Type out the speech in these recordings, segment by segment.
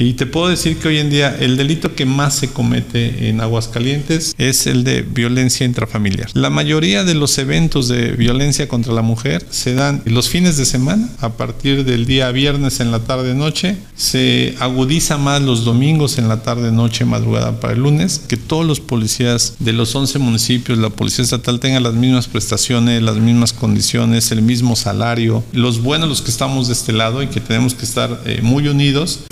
Y te puedo decir que hoy en día el delito que más se comete en Aguascalientes es el de violencia intrafamiliar. La mayoría de los eventos de violencia contra la mujer se dan los fines de semana, a partir del día viernes en la tarde-noche, se agudiza más los domingos en la tarde-noche, madrugada para el lunes, que todos los policías de los 11 municipios, la policía estatal tengan las mismas prestaciones, las mismas condiciones, el mismo salario, los buenos los que estamos de este lado y que tenemos que estar eh, muy unidos.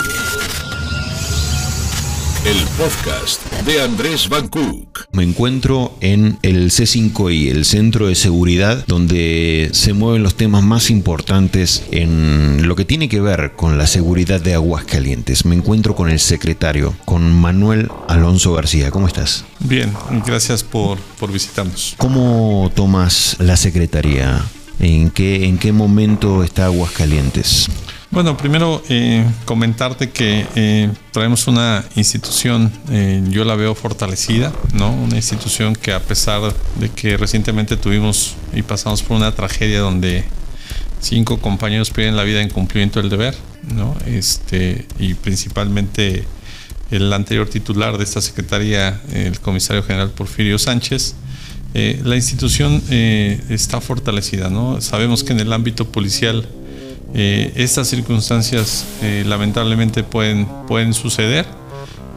El podcast de Andrés Van Cook. Me encuentro en el C5I, el Centro de Seguridad, donde se mueven los temas más importantes en lo que tiene que ver con la seguridad de Aguascalientes. Me encuentro con el secretario, con Manuel Alonso García. ¿Cómo estás? Bien, gracias por, por visitarnos. ¿Cómo tomas la secretaría? ¿En qué, ¿En qué momento está Aguascalientes? Bueno, primero eh, comentarte que eh, traemos una institución, eh, yo la veo fortalecida, ¿no? Una institución que a pesar de que recientemente tuvimos y pasamos por una tragedia donde cinco compañeros pierden la vida en cumplimiento del deber, ¿no? Este, y principalmente el anterior titular de esta secretaría, el comisario general Porfirio Sánchez, la institución está fortalecida, ¿no? Sabemos que en el ámbito policial eh, estas circunstancias eh, lamentablemente pueden, pueden suceder.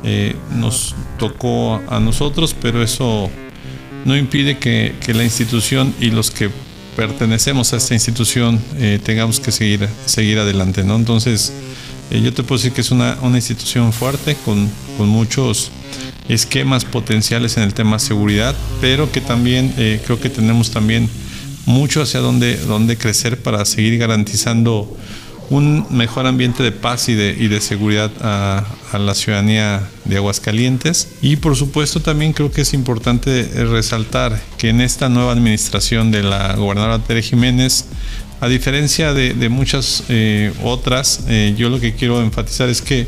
Eh, nos tocó a nosotros, pero eso no impide que, la institución y los que pertenecemos a esta institución tengamos que seguir, seguir adelante. Entonces, yo te puedo decir que es una, una institución fuerte, con, con, muchos esquemas potenciales en el tema de seguridad, pero que también creo que tenemos también mucho hacia dónde, dónde crecer para seguir garantizando un mejor ambiente de paz y de, y de seguridad a, la ciudadanía de Aguascalientes. Y por supuesto también creo que es importante resaltar que en esta nueva administración de la gobernadora Tere Jiménez, a diferencia de, muchas eh, otras, eh, yo lo que quiero enfatizar es que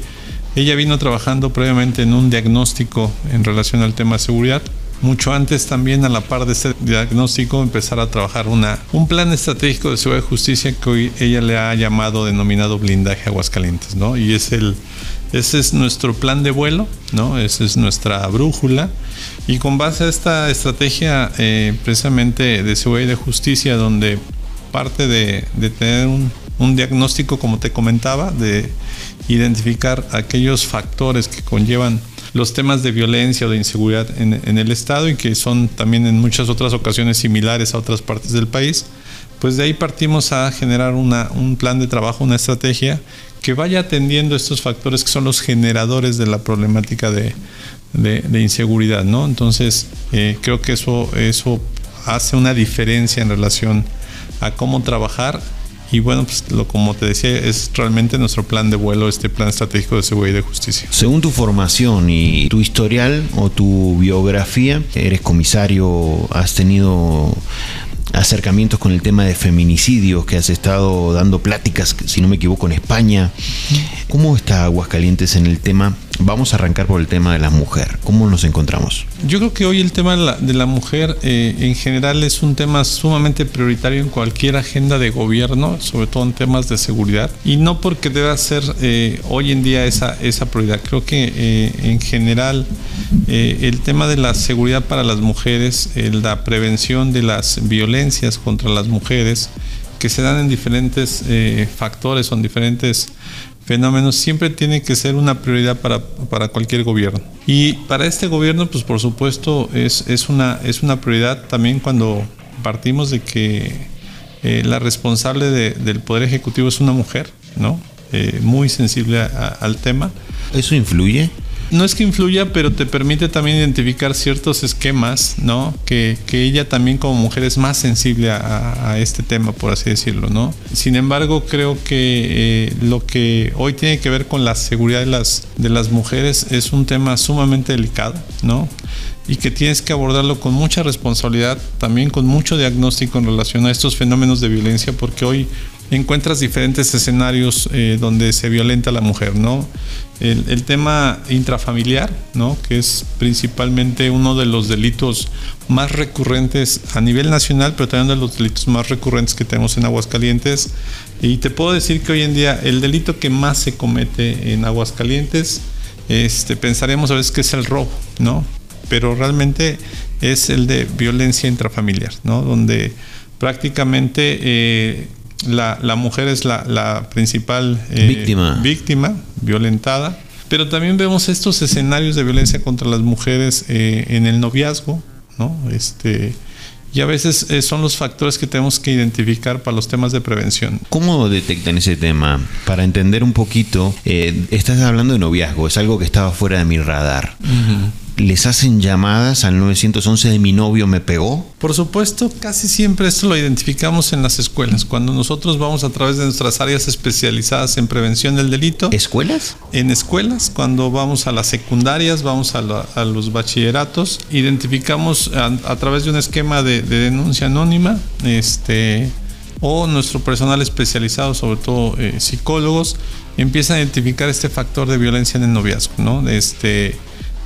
ella vino trabajando previamente en un diagnóstico en relación al tema de seguridad mucho antes también a la par de este diagnóstico empezar a trabajar una, un plan estratégico de seguridad y justicia que hoy ella le ha llamado denominado blindaje Aguascalientes, ¿no? Y es el, ese es nuestro plan de vuelo, ¿no? Esa es nuestra brújula. Y con base a esta estrategia eh, precisamente de seguridad y de justicia, donde parte de, de tener un, un diagnóstico, como te comentaba, de identificar aquellos factores que conllevan los temas de violencia o de inseguridad en, el Estado y que son también en muchas otras ocasiones similares a otras partes del país, pues de ahí partimos a generar un plan de trabajo, una estrategia que vaya atendiendo estos factores que son los generadores de la problemática de, inseguridad, ¿no? Entonces, eh, creo que eso, eso hace una diferencia en relación a cómo trabajar y bueno, pues lo como te decía, es realmente nuestro plan de vuelo, este plan estratégico de seguridad y de justicia. Según tu formación y tu historial o tu biografía, eres comisario, has tenido acercamientos con el tema de feminicidios, que has estado dando pláticas, si no me equivoco, en España. ¿Cómo está Aguascalientes en el tema? Vamos a arrancar por el tema de la mujer. ¿Cómo nos encontramos? Yo creo que hoy el tema de la, mujer eh, en general es un tema sumamente prioritario en cualquier agenda de gobierno, sobre todo en temas de seguridad, y no porque deba ser eh, hoy en día esa, esa prioridad. Creo que eh, en general el tema de la seguridad para las mujeres, la prevención de las violencias contra las mujeres, que se dan en diferentes factores o en diferentes fenómenos siempre tiene que ser una prioridad para, cualquier gobierno. Y para este gobierno, pues por supuesto, es, es, una, es una prioridad también cuando partimos de que eh, la responsable del Poder Ejecutivo es una mujer, ¿no? Eh, muy sensible al tema. ¿Eso influye? No es que influya, pero te permite también identificar ciertos esquemas, ¿no? Que, ella también como mujer es más sensible a, este tema, por así decirlo, ¿no? Sin embargo, creo que eh, lo que hoy tiene que ver con la seguridad de las, de las mujeres es un tema sumamente delicado, ¿no? y que tienes que abordarlo con mucha responsabilidad, también con mucho diagnóstico en relación a estos fenómenos de violencia, porque hoy encuentras diferentes escenarios eh, donde se violenta a la mujer, ¿no? El, tema intrafamiliar, ¿no? Que es principalmente uno de los delitos más recurrentes a nivel nacional, pero también de los delitos más recurrentes que tenemos en Aguascalientes. Y te puedo decir que hoy en día el delito que más se comete en Aguascalientes, este, pensaremos a veces que es el robo, ¿no? Pero realmente es el de violencia intrafamiliar, ¿no? Donde prácticamente eh, la, mujer es la, principal eh, víctima. víctima, violentada. Pero también vemos estos escenarios de violencia contra las mujeres eh, en el noviazgo, ¿no? Este, y a veces eh, son los factores que tenemos que identificar para los temas de prevención. ¿Cómo detectan ese tema? Para entender un poquito, estás hablando de noviazgo, es algo que estaba fuera de mi radar les hacen llamadas al 911 de mi novio me pegó? Por supuesto, casi siempre esto lo identificamos en las escuelas. Cuando nosotros vamos a través de nuestras áreas especializadas en prevención del delito. ¿Escuelas? En escuelas, cuando vamos a las secundarias, vamos a, los bachilleratos, identificamos a, través de un esquema de, denuncia anónima, este o nuestro personal especializado, sobre todo eh, psicólogos, empiezan a identificar este factor de violencia en el noviazgo, ¿no? Este,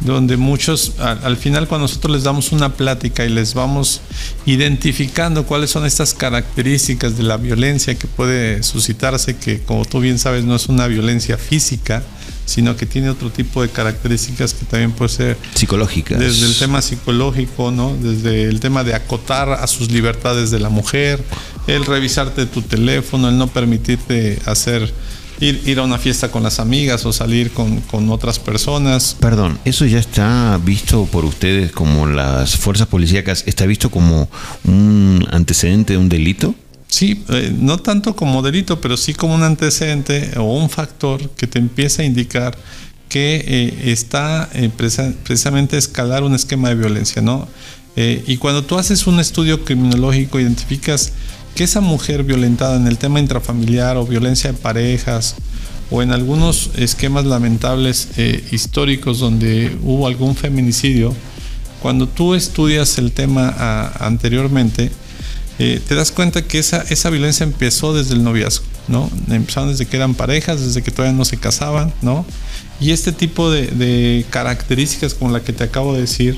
donde muchos, al, final cuando nosotros les damos una plática y les vamos identificando cuáles son estas características de la violencia que puede suscitarse, que como tú bien sabes no es una violencia física, sino que tiene otro tipo de características que también puede ser psicológicas. Desde el tema psicológico, ¿no? Desde el tema de acotar a sus libertades de la mujer, el revisarte tu teléfono, el no permitirte hacer Ir, a una fiesta con las amigas o salir con, otras personas. Perdón, ¿eso ya está visto por ustedes como las fuerzas policíacas? ¿Está visto como un antecedente de un delito? Sí, eh, no tanto como delito, pero sí como un antecedente o un factor que te empieza a indicar que eh, está eh, precisamente escalar un esquema de violencia, ¿no? y cuando tú haces un estudio criminológico, identificas que esa mujer violentada en el tema intrafamiliar o violencia de parejas o en algunos esquemas lamentables eh, históricos donde hubo algún feminicidio, cuando tú estudias el tema anteriormente, eh, te das cuenta que esa, esa violencia empezó desde el noviazgo, ¿no? Empezaron desde que eran parejas, desde que todavía no se casaban, ¿no? Y este tipo de, de características como la que te acabo de decir,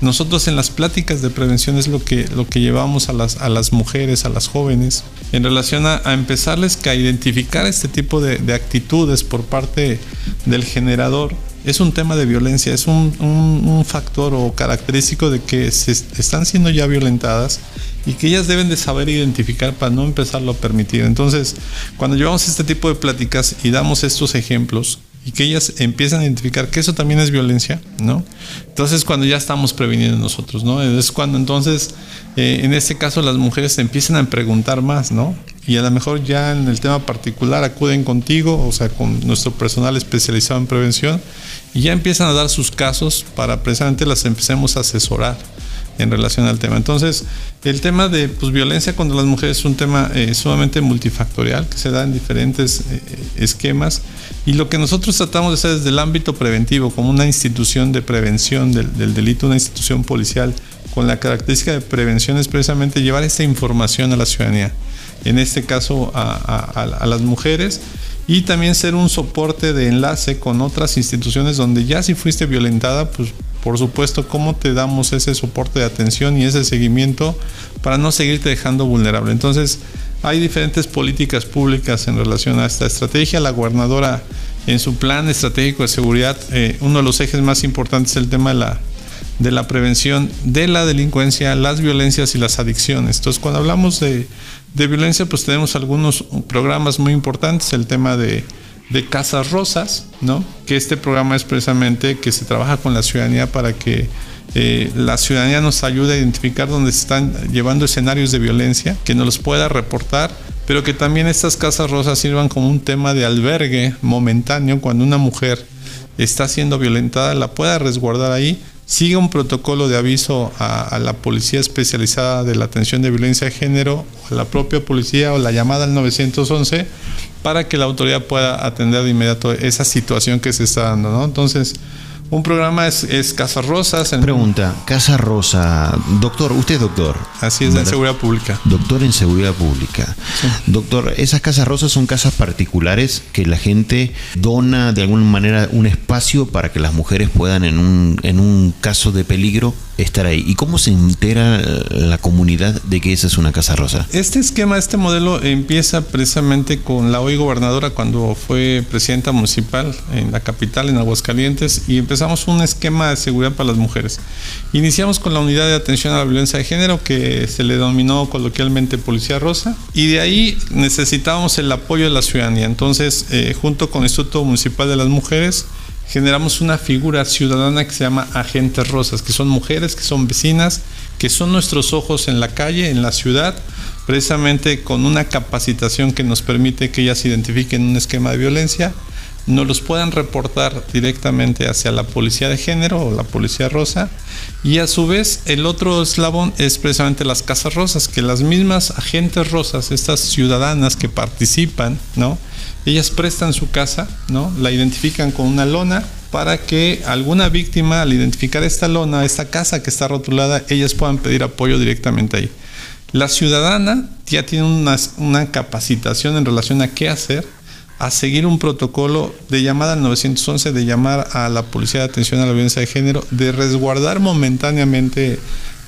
nosotros en las pláticas de prevención es lo que, lo que llevamos a las, a las mujeres, a las jóvenes, en relación a, empezarles a identificar este tipo de, actitudes por parte del generador. Es un tema de violencia, es un, factor o característico de que se están siendo ya violentadas y que ellas deben de saber identificar para no empezarlo a permitir. Entonces, cuando llevamos este tipo de pláticas y damos estos ejemplos, y que ellas empiezan a identificar que eso también es violencia, ¿no? Entonces cuando ya estamos previniendo nosotros, ¿no? Es cuando entonces, eh, en este caso, las mujeres se empiezan a preguntar más, ¿no? Y a lo mejor ya en el tema particular acuden contigo, o sea, con nuestro personal especializado en prevención, y ya empiezan a dar sus casos para precisamente las empecemos a asesorar en relación al tema. Entonces, el tema de pues, violencia contra las mujeres es un tema eh, sumamente multifactorial que se da en diferentes eh, esquemas. Y lo que nosotros tratamos de hacer desde el ámbito preventivo, como una institución de prevención del, delito, una institución policial, con la característica de prevención es precisamente llevar esta información a la ciudadanía, en este caso a, las mujeres, y también ser un soporte de enlace con otras instituciones donde ya si fuiste violentada, pues por supuesto, cómo te damos ese soporte de atención y ese seguimiento para no seguirte dejando vulnerable. Entonces, hay diferentes políticas públicas en relación a esta estrategia. La gobernadora en su plan estratégico de seguridad, eh, uno de los ejes más importantes es el tema de la, de la prevención de la delincuencia, las violencias y las adicciones. Entonces, cuando hablamos de, de violencia, pues tenemos algunos programas muy importantes, el tema de de Casas Rosas, ¿no? Que este programa es precisamente que se trabaja con la ciudadanía para que eh, la ciudadanía nos ayude a identificar dónde se están llevando escenarios de violencia, que nos los pueda reportar, pero que también estas casas rosas sirvan como un tema de albergue momentáneo cuando una mujer está siendo violentada, la pueda resguardar ahí, siga un protocolo de aviso a, a, la policía especializada de la atención de violencia de género, a la propia policía o la llamada al 911 para que la autoridad pueda atender de inmediato esa situación que se está dando, ¿no? Entonces, Un programa es, es Casa Rosas. en- Pregunta, Casa Rosa, doctor, usted es doctor. Así es, en seguridad pública. Doctor en seguridad pública. Doctor, esas casas rosas son casas particulares que la gente dona de alguna manera un espacio para que las mujeres puedan en un, en un caso de peligro estar ahí. ¿Y cómo se entera la comunidad de que esa es una casa rosa? Este esquema, este modelo empieza precisamente con la hoy gobernadora cuando fue presidenta municipal en la capital, en Aguascalientes, y empezamos un esquema de seguridad para las mujeres. Iniciamos con la unidad de atención a la violencia de género que se le denominó coloquialmente Policía Rosa, y de ahí necesitábamos el apoyo de la ciudadanía. Entonces, eh, junto con el Instituto Municipal de las Mujeres, generamos una figura ciudadana que se llama agentes rosas, que son mujeres, que son vecinas, que son nuestros ojos en la calle, en la ciudad, precisamente con una capacitación que nos permite que ellas identifiquen un esquema de violencia, nos los puedan reportar directamente hacia la policía de género o la policía rosa y a su vez el otro eslabón es precisamente las casas rosas que las mismas agentes rosas estas ciudadanas que participan no ellas prestan su casa no la identifican con una lona para que alguna víctima al identificar esta lona esta casa que está rotulada ellas puedan pedir apoyo directamente ahí. La ciudadana ya tiene una, una capacitación en relación a qué hacer a seguir un protocolo de llamada al 911, de llamar a la Policía de Atención a la Violencia de Género, de resguardar momentáneamente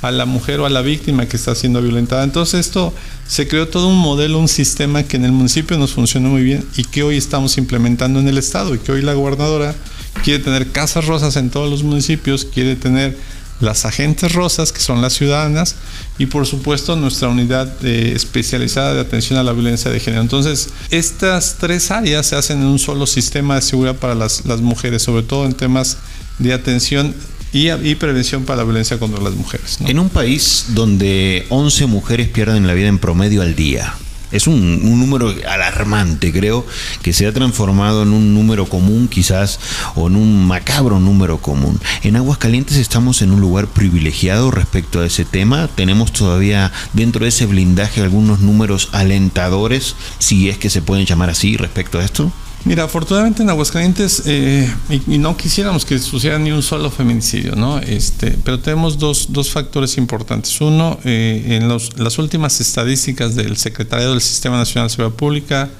a la mujer o a la víctima que está siendo violentada. Entonces esto se creó todo un modelo, un sistema que en el municipio nos funcionó muy bien y que hoy estamos implementando en el estado y que hoy la gobernadora quiere tener casas rosas en todos los municipios, quiere tener las agentes rosas, que son las ciudadanas, y por supuesto nuestra unidad eh, especializada de atención a la violencia de género. Entonces, estas tres áreas se hacen en un solo sistema de seguridad para las, las mujeres, sobre todo en temas de atención y, y prevención para la violencia contra las mujeres. ¿no? En un país donde 11 mujeres pierden la vida en promedio al día. Es un, un, número alarmante, creo, que se ha transformado en un número común quizás o en un macabro número común. En Aguascalientes estamos en un lugar privilegiado respecto a ese tema. Tenemos todavía dentro de ese blindaje algunos números alentadores, si es que se pueden llamar así, respecto a esto. Mira, afortunadamente en Aguascalientes, eh, y, no quisiéramos que sucediera ni un solo feminicidio, ¿no? Este, pero tenemos dos, dos factores importantes. Uno, eh, en las últimas estadísticas del Secretariado del Sistema Nacional de Seguridad Pública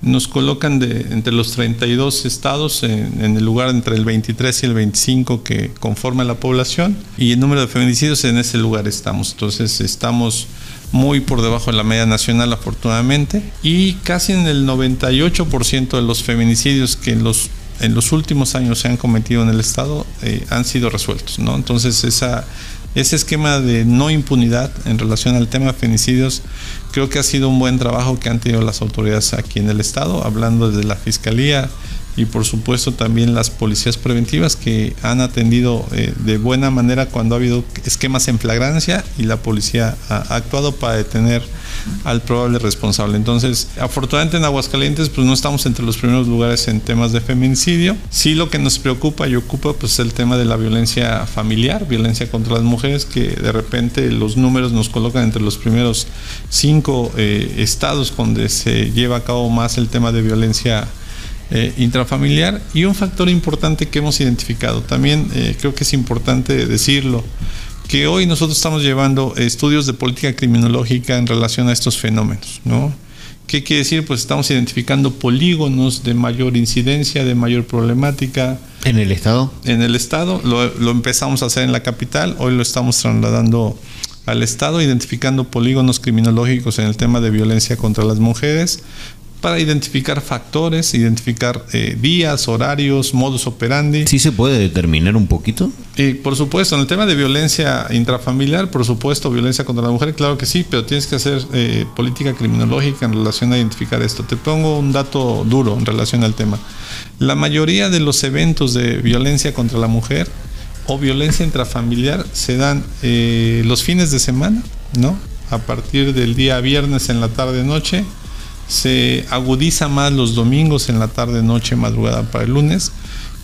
nos colocan de, entre los 32 estados en, en, el lugar entre el 23 y el 25 que conforma la población y el número de feminicidios en ese lugar estamos. Entonces estamos muy por debajo de la media nacional afortunadamente y casi en el 98% de los feminicidios que los en los últimos años se han cometido en el estado eh, han sido resueltos, ¿no? Entonces esa ese esquema de no impunidad en relación al tema de feminicidios creo que ha sido un buen trabajo que han tenido las autoridades aquí en el estado, hablando desde la fiscalía y por supuesto también las policías preventivas que han atendido eh, de buena manera cuando ha habido esquemas en flagrancia y la policía ha, actuado para detener al probable responsable. Entonces, afortunadamente en Aguascalientes pues no estamos entre los primeros lugares en temas de feminicidio. Sí lo que nos preocupa y ocupa pues el tema de la violencia familiar, violencia contra las mujeres que de repente los números nos colocan entre los primeros cinco eh, estados donde se lleva a cabo más el tema de violencia eh, intrafamiliar y un factor importante que hemos identificado. También eh, creo que es importante decirlo, que hoy nosotros estamos llevando estudios de política criminológica en relación a estos fenómenos, ¿no? ¿Qué quiere decir? Pues estamos identificando polígonos de mayor incidencia, de mayor problemática. ¿En el Estado? En el Estado. Lo, lo empezamos a hacer en la capital, hoy lo estamos trasladando al Estado, identificando polígonos criminológicos en el tema de violencia contra las mujeres, para identificar factores, identificar eh, días, horarios, modus operandi. ¿Sí se puede determinar un poquito? Y por supuesto, en el tema de violencia intrafamiliar, por supuesto, violencia contra la mujer, claro que sí, pero tienes que hacer eh, política criminológica en relación a identificar esto. Te pongo un dato duro en relación al tema. La mayoría de los eventos de violencia contra la mujer o violencia intrafamiliar se dan eh, los fines de semana, ¿no? A partir del día viernes en la tarde-noche se agudiza más los domingos en la tarde, noche, madrugada para el lunes.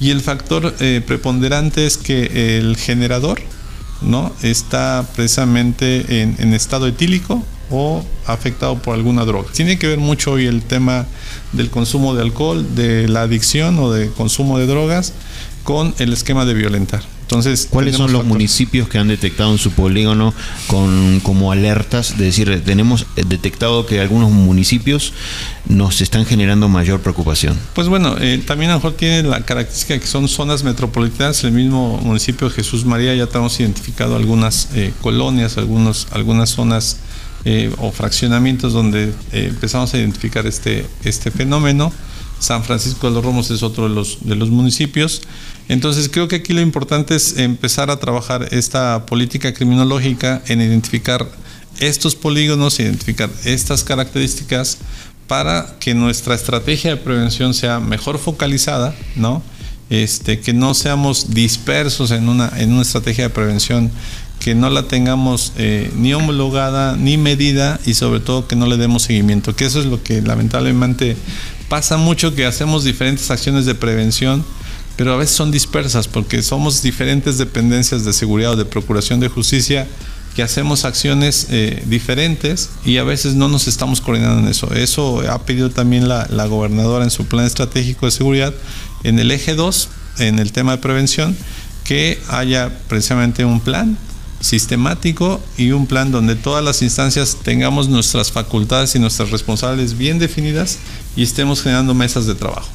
Y el factor eh, preponderante es que el generador ¿no? está precisamente en, en, estado etílico o afectado por alguna droga. Tiene que ver mucho hoy el tema del consumo de alcohol, de la adicción o de consumo de drogas con el esquema de violentar. Entonces, ¿cuáles son los municipios que han detectado en su polígono con como alertas? De decir, tenemos detectado que algunos municipios nos están generando mayor preocupación. Pues bueno, eh, también a lo mejor tiene la característica que son zonas metropolitanas. El mismo municipio de Jesús María ya tenemos identificado algunas eh, colonias, algunos, algunas zonas eh, o fraccionamientos donde empezamos a identificar este, este fenómeno. San Francisco de los Romos es otro de los, de los municipios. Entonces creo que aquí lo importante es empezar a trabajar esta política criminológica en identificar estos polígonos, identificar estas características para que nuestra estrategia de prevención sea mejor focalizada, ¿no? Este, que no seamos dispersos en una, en una estrategia de prevención, que no la tengamos eh, ni homologada ni medida y sobre todo que no le demos seguimiento, que eso es lo que lamentablemente pasa mucho, que hacemos diferentes acciones de prevención, pero a veces son dispersas porque somos diferentes dependencias de seguridad o de procuración de justicia que hacemos acciones eh, diferentes y a veces no nos estamos coordinando en eso. Eso ha pedido también la, gobernadora en su plan estratégico de seguridad en el eje 2, en el tema de prevención, que haya precisamente un plan sistemático y un plan donde todas las instancias tengamos nuestras facultades y nuestras responsables bien definidas y estemos generando mesas de trabajo.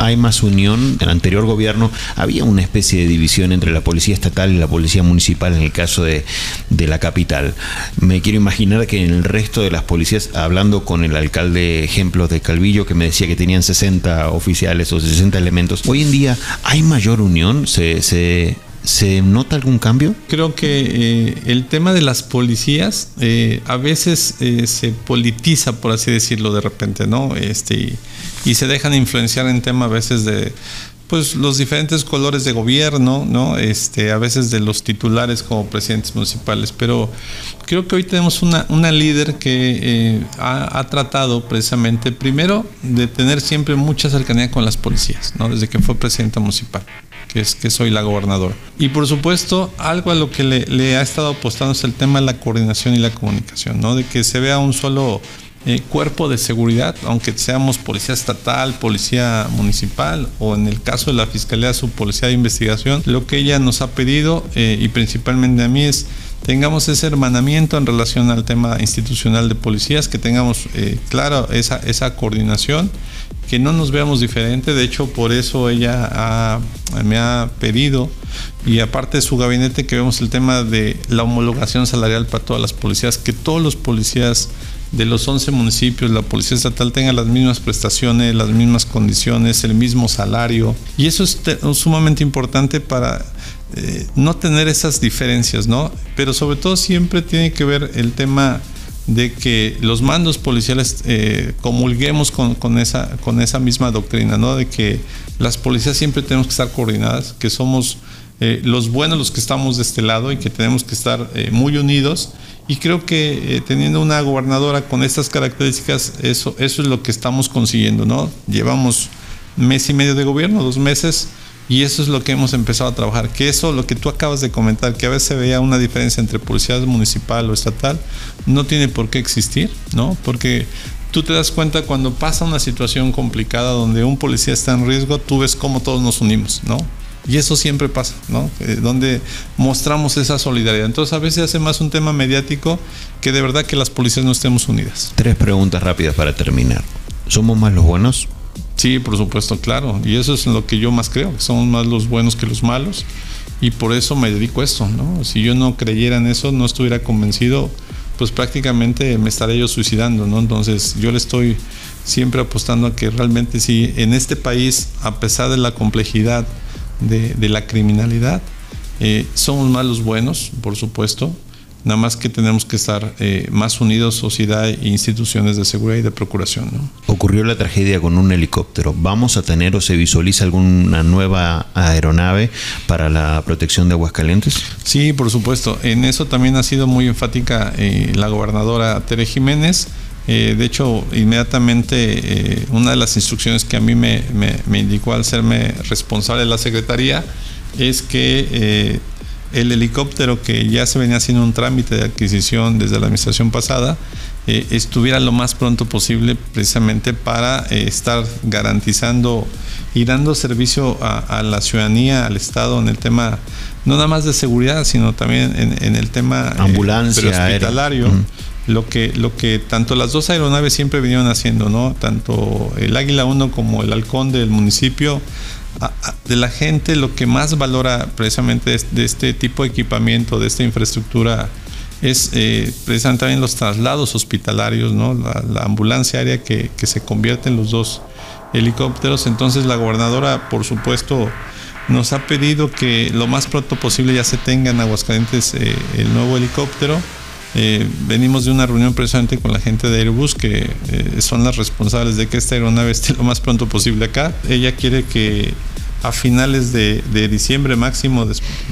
Hay más unión. En el anterior gobierno había una especie de división entre la policía estatal y la policía municipal en el caso de, la capital. Me quiero imaginar que en el resto de las policías, hablando con el alcalde ejemplos de Calvillo, que me decía que tenían 60 oficiales o 60 elementos, hoy en día hay mayor unión, se, se ¿Se nota algún cambio? Creo que eh, el tema de las policías eh, a veces eh, se politiza, por así decirlo, de repente, ¿no? Este, y, se dejan influenciar en tema a veces de pues los diferentes colores de gobierno, ¿no? Este, a veces de los titulares como presidentes municipales, pero creo que hoy tenemos una, una líder que ha, ha, tratado precisamente, primero, de tener siempre mucha cercanía con las policías, ¿no? Desde que fue presidenta municipal que es que soy la gobernadora. Y por supuesto, algo a lo que le, ha estado apostando es el tema de la coordinación y la comunicación, ¿no? De que se vea un solo eh, cuerpo de seguridad, aunque seamos policía estatal, policía municipal o en el caso de la fiscalía su policía de investigación, lo que ella nos ha pedido eh, y principalmente a mí es tengamos ese hermanamiento en relación al tema institucional de policías, que tengamos eh, claro esa, esa coordinación que no nos veamos diferente. De hecho, por eso ella me ha pedido, y aparte de su gabinete, que vemos el tema de la homologación salarial para todas las policías, que todos los policías de los 11 municipios, la policía estatal tenga las mismas prestaciones, las mismas condiciones, el mismo salario. Y eso es sumamente importante para eh, no tener esas diferencias, ¿no? Pero sobre todo siempre tiene que ver el tema de que los mandos policiales eh, comulguemos con, esa, con esa misma doctrina, ¿no? De que las policías siempre tenemos que estar coordinadas, que somos eh, los buenos los que estamos de este lado y que tenemos que estar eh, muy unidos. Y creo que teniendo una gobernadora con estas características, eso, eso es lo que estamos consiguiendo, ¿no? Llevamos mes y medio de gobierno, dos meses, y eso es lo que hemos empezado a trabajar, que eso, lo que tú acabas de comentar, que a veces veía una diferencia entre policía municipal o estatal, no tiene por qué existir, ¿no? Porque tú te das cuenta cuando pasa una situación complicada donde un policía está en riesgo, tú ves cómo todos nos unimos, ¿no? Y eso siempre pasa, ¿no? Eh, donde mostramos esa solidaridad. Entonces a veces hace más un tema mediático que de verdad que las policías no estemos unidas. Tres preguntas rápidas para terminar. ¿Somos más los buenos? Sí, por supuesto, claro. Y eso es lo que yo más creo, que somos más los buenos que los malos. Y por eso me dedico a esto, ¿no? Si yo no creyera en eso, no estuviera convencido, pues prácticamente me estaría yo suicidando, ¿no? Entonces yo le estoy siempre apostando a que realmente sí, en este país, a pesar de la complejidad de, la criminalidad, eh, somos más los buenos, por supuesto, Nada más que tenemos que estar eh, más unidos, sociedad e instituciones de seguridad y de procuración. Ocurrió la tragedia con un helicóptero. ¿Vamos a tener o se visualiza alguna nueva aeronave para la protección de Aguascalientes? Sí, por supuesto. En eso también ha sido muy enfática eh, la gobernadora Tere Jiménez. Eh, de hecho, inmediatamente una de las instrucciones que a mí me, me, indicó al serme responsable de la Secretaría es que el helicóptero que ya se venía haciendo un trámite de adquisición desde la administración pasada, eh, estuviera lo más pronto posible precisamente para eh, estar garantizando y dando servicio a, la ciudadanía, al Estado en el tema no nada más de seguridad, sino también en, el tema ambulancia hospitalario. Lo que, lo que tanto las dos aeronaves siempre vinieron haciendo, ¿no? Tanto el Águila 1 como el Halcón del municipio de la gente lo que más valora precisamente de este tipo de equipamiento, de esta infraestructura, es eh, precisamente también los traslados hospitalarios, ¿no? la, ambulancia aérea que, se convierte en los dos helicópteros. Entonces la gobernadora, por supuesto, nos ha pedido que lo más pronto posible ya se tenga en Aguascalientes eh, el nuevo helicóptero. Eh, venimos de una reunión precisamente con la gente de Airbus, que son las responsables de que esta aeronave esté lo más pronto posible acá. Ella quiere que a finales de, diciembre máximo,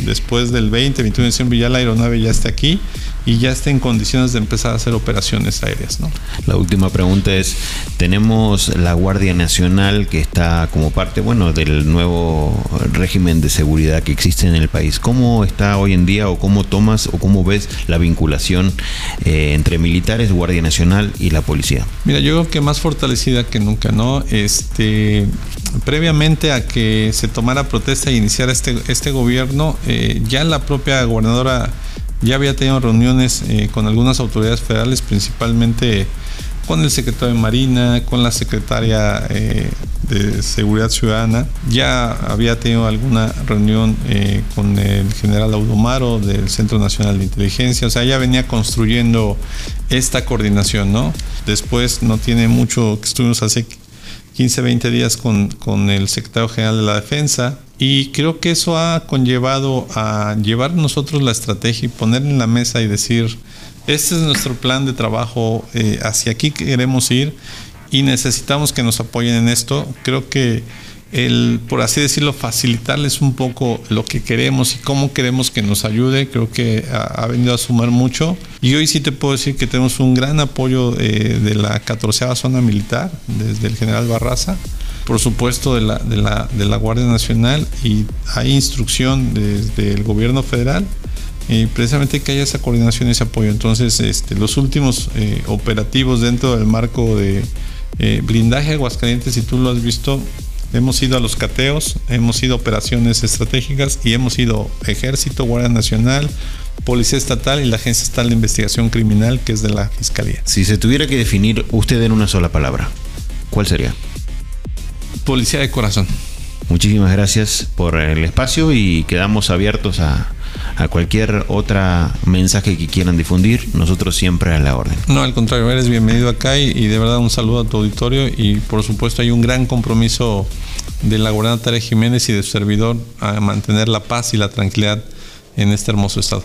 después del 20, 21 de diciembre, ya la aeronave ya esté aquí y ya esté en condiciones de empezar a hacer operaciones aéreas. ¿no? La última pregunta es, tenemos la Guardia Nacional que está como parte, bueno, del nuevo régimen de seguridad que existe en el país. ¿Cómo está hoy en día o cómo tomas o cómo ves la vinculación eh, entre militares, Guardia Nacional y la policía? Mira, yo creo que más fortalecida que nunca, ¿no? Este, previamente a que se tomara protesta e iniciara este, este gobierno, eh, ya la propia gobernadora ya había tenido reuniones eh, con algunas autoridades federales, principalmente con el secretario de Marina, con la secretaria eh, de Seguridad Ciudadana. Ya había tenido alguna reunión con el general Audomaro del Centro Nacional de Inteligencia. O sea, ya venía construyendo esta coordinación, ¿no? Después no tiene mucho estuvimos hace 15, 20 días con, con el secretario general de la Defensa. Y creo que eso ha conllevado a llevar nosotros la estrategia y poner en la mesa y decir, este es nuestro plan de trabajo, eh, hacia aquí queremos ir y necesitamos que nos apoyen en esto. Creo que el, por así decirlo, facilitarles un poco lo que queremos y cómo queremos que nos ayude, creo que ha, venido a sumar mucho. Y hoy sí te puedo decir que tenemos un gran apoyo eh, de la 14 zona militar, desde el general Barraza, por supuesto de la, de la, de la Guardia Nacional, y hay instrucción desde el gobierno federal. y precisamente que haya esa coordinación y ese apoyo. Entonces, este, los últimos eh, operativos dentro del marco de eh, blindaje Aguascalientes, si tú lo has visto, Hemos ido a los cateos, hemos ido a operaciones estratégicas y hemos ido Ejército, Guardia Nacional, Policía Estatal y la Agencia Estatal de Investigación Criminal, que es de la Fiscalía. Si se tuviera que definir usted en una sola palabra, ¿cuál sería? Policía de corazón. Muchísimas gracias por el espacio y quedamos abiertos a, a cualquier otra mensaje que quieran difundir, nosotros siempre a la orden. No, al contrario, eres bienvenido acá y, de verdad un saludo a tu auditorio y por supuesto hay un gran compromiso de la gobernadora Jiménez y de su servidor a mantener la paz y la tranquilidad en este hermoso estado.